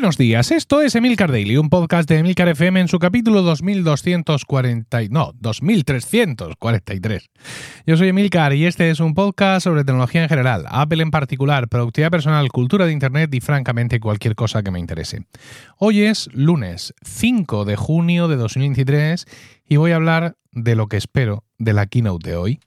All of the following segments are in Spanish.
Buenos días, esto es Emilcar Daily, un podcast de Emilcar FM en su capítulo 2240, no, 2343. Yo soy Emilcar y este es un podcast sobre tecnología en general, Apple en particular, productividad personal, cultura de Internet y francamente cualquier cosa que me interese. Hoy es lunes 5 de junio de 2023 y voy a hablar de lo que espero de la keynote de hoy.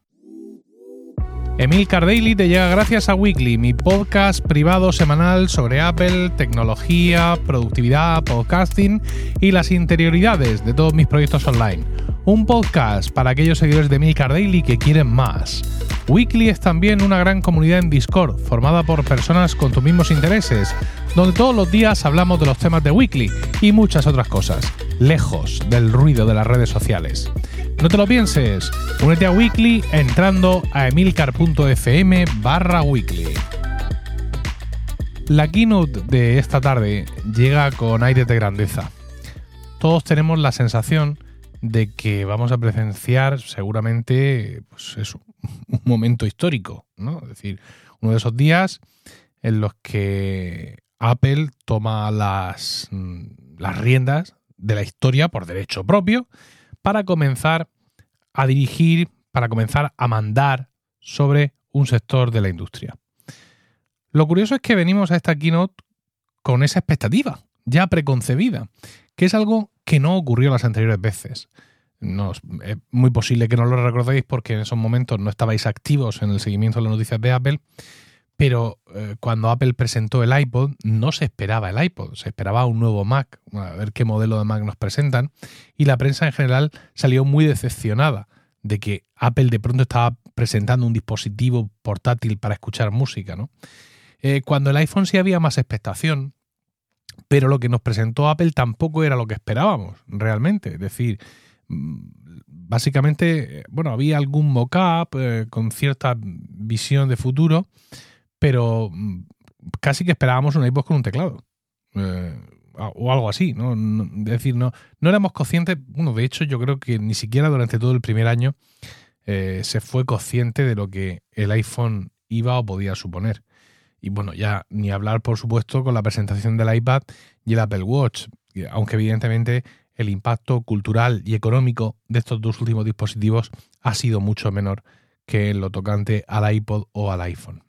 Emil Daily te llega gracias a Weekly, mi podcast privado semanal sobre Apple, tecnología, productividad, podcasting y las interioridades de todos mis proyectos online. Un podcast para aquellos seguidores de Emil Daily que quieren más. Weekly es también una gran comunidad en Discord, formada por personas con tus mismos intereses, donde todos los días hablamos de los temas de Weekly y muchas otras cosas, lejos del ruido de las redes sociales. No te lo pienses, únete a Weekly entrando a emilcar.fm barra weekly. La keynote de esta tarde llega con aire de grandeza. Todos tenemos la sensación de que vamos a presenciar seguramente pues un momento histórico, ¿no? Es decir, uno de esos días en los que Apple toma las, las riendas de la historia por derecho propio para comenzar a dirigir, para comenzar a mandar sobre un sector de la industria. Lo curioso es que venimos a esta keynote con esa expectativa ya preconcebida, que es algo que no ocurrió las anteriores veces. No, es muy posible que no lo recordéis porque en esos momentos no estabais activos en el seguimiento de las noticias de Apple, pero eh, cuando Apple presentó el iPod, no se esperaba el iPod, se esperaba un nuevo Mac, a ver qué modelo de Mac nos presentan, y la prensa en general salió muy decepcionada de que Apple de pronto estaba presentando un dispositivo portátil para escuchar música. ¿no? Eh, cuando el iPhone sí había más expectación, pero lo que nos presentó Apple tampoco era lo que esperábamos realmente. Es decir, mm, básicamente, eh, bueno, había algún mock-up con cierta visión de futuro, pero mm, casi que esperábamos un iPod con un teclado. Eh, o algo así, ¿no? Es decir, no, no éramos conscientes, bueno, de hecho yo creo que ni siquiera durante todo el primer año eh, se fue consciente de lo que el iPhone iba o podía suponer. Y bueno, ya ni hablar, por supuesto, con la presentación del iPad y el Apple Watch, aunque evidentemente el impacto cultural y económico de estos dos últimos dispositivos ha sido mucho menor que en lo tocante al iPod o al iPhone.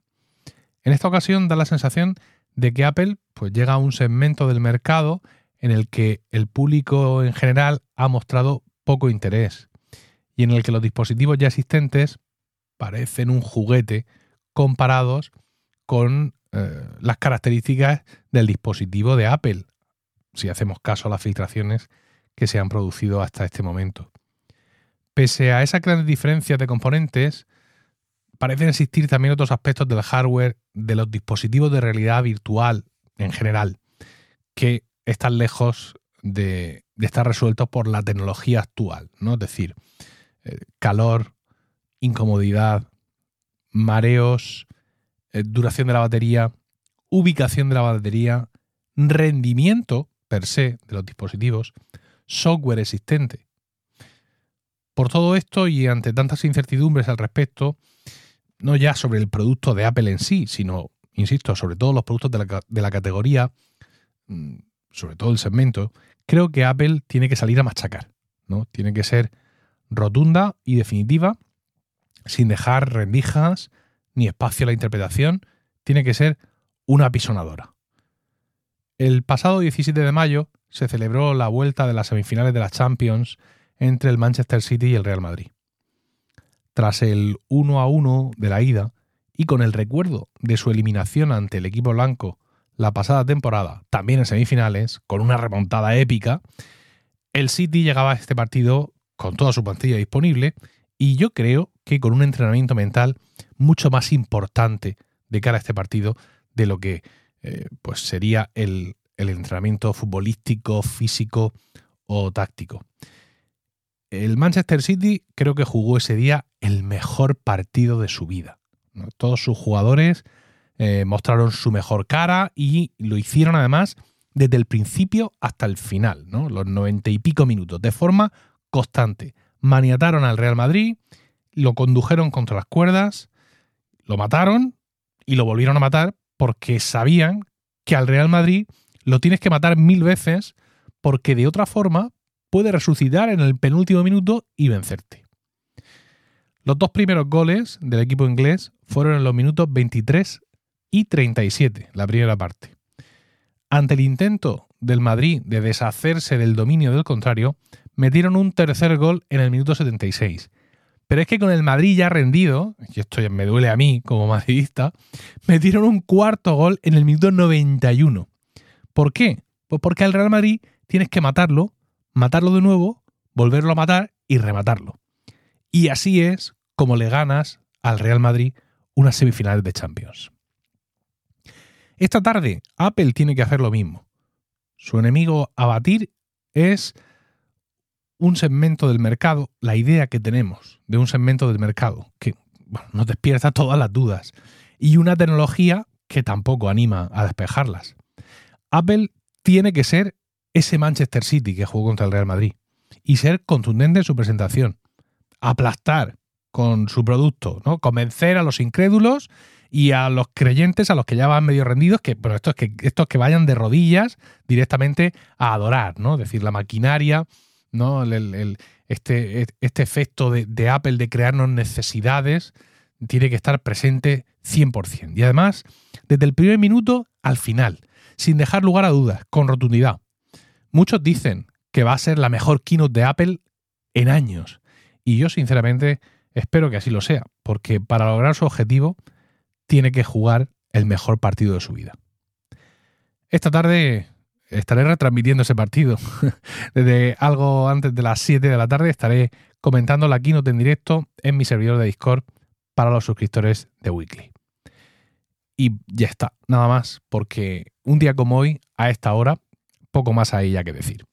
En esta ocasión da la sensación de que Apple pues, llega a un segmento del mercado en el que el público en general ha mostrado poco interés y en el que los dispositivos ya existentes parecen un juguete comparados con eh, las características del dispositivo de Apple, si hacemos caso a las filtraciones que se han producido hasta este momento. Pese a esas grandes diferencias de componentes, parecen existir también otros aspectos del hardware de los dispositivos de realidad virtual en general que están lejos de, estar resueltos por la tecnología actual, ¿no? Es decir, eh, calor, incomodidad, mareos, eh, duración de la batería, ubicación de la batería, rendimiento per se de los dispositivos, software existente. Por todo esto y ante tantas incertidumbres al respecto, no ya sobre el producto de Apple en sí, sino, insisto, sobre todos los productos de la, categoría, mm, sobre todo el segmento, creo que Apple tiene que salir a machacar, ¿no? Tiene que ser rotunda y definitiva, sin dejar rendijas ni espacio a la interpretación, tiene que ser una apisonadora. El pasado 17 de mayo se celebró la vuelta de las semifinales de la Champions entre el Manchester City y el Real Madrid. Tras el 1 a 1 de la ida y con el recuerdo de su eliminación ante el equipo blanco la pasada temporada, también en semifinales, con una remontada épica, el City llegaba a este partido con toda su plantilla disponible y yo creo que con un entrenamiento mental mucho más importante de cara a este partido de lo que eh, pues sería el, el entrenamiento futbolístico, físico o táctico. El Manchester City creo que jugó ese día el mejor partido de su vida. Todos sus jugadores eh, mostraron su mejor cara y lo hicieron además desde el principio hasta el final, ¿no? los noventa y pico minutos, de forma constante. Maniataron al Real Madrid, lo condujeron contra las cuerdas, lo mataron y lo volvieron a matar porque sabían que al Real Madrid lo tienes que matar mil veces porque de otra forma puede resucitar en el penúltimo minuto y vencerte. Los dos primeros goles del equipo inglés fueron en los minutos 23 y 37, la primera parte. Ante el intento del Madrid de deshacerse del dominio del contrario, metieron un tercer gol en el minuto 76. Pero es que con el Madrid ya rendido, y esto me duele a mí como madridista, metieron un cuarto gol en el minuto 91. ¿Por qué? Pues porque al Real Madrid tienes que matarlo, matarlo de nuevo, volverlo a matar y rematarlo. Y así es como le ganas al Real Madrid unas semifinales de Champions. Esta tarde Apple tiene que hacer lo mismo. Su enemigo a batir es un segmento del mercado, la idea que tenemos de un segmento del mercado, que nos despierta todas las dudas, y una tecnología que tampoco anima a despejarlas. Apple tiene que ser ese Manchester City que jugó contra el Real Madrid y ser contundente en su presentación, aplastar con su producto, ¿no? Convencer a los incrédulos y a los creyentes, a los que ya van medio rendidos, que, pero estos que, estos que vayan de rodillas directamente a adorar, ¿no? Es decir, la maquinaria, ¿no? este, este efecto de, de Apple de crearnos necesidades tiene que estar presente 100%. Y además, desde el primer minuto al final, sin dejar lugar a dudas, con rotundidad. Muchos dicen que va a ser la mejor keynote de Apple en años. Y yo, sinceramente, espero que así lo sea, porque para lograr su objetivo tiene que jugar el mejor partido de su vida. Esta tarde estaré retransmitiendo ese partido. Desde algo antes de las 7 de la tarde estaré comentando la keynote en directo en mi servidor de Discord para los suscriptores de Weekly. Y ya está, nada más, porque un día como hoy, a esta hora, poco más hay ya que decir.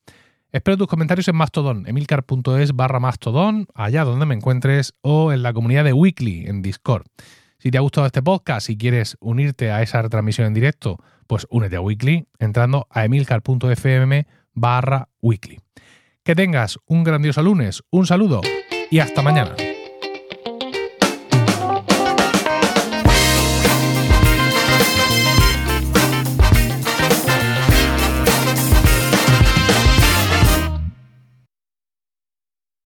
Espero tus comentarios en Mastodon, emilcar.es barra Mastodon, allá donde me encuentres, o en la comunidad de Weekly en Discord. Si te ha gustado este podcast y quieres unirte a esa retransmisión en directo, pues únete a Weekly entrando a emilcar.fm barra Weekly. Que tengas un grandioso lunes, un saludo y hasta mañana.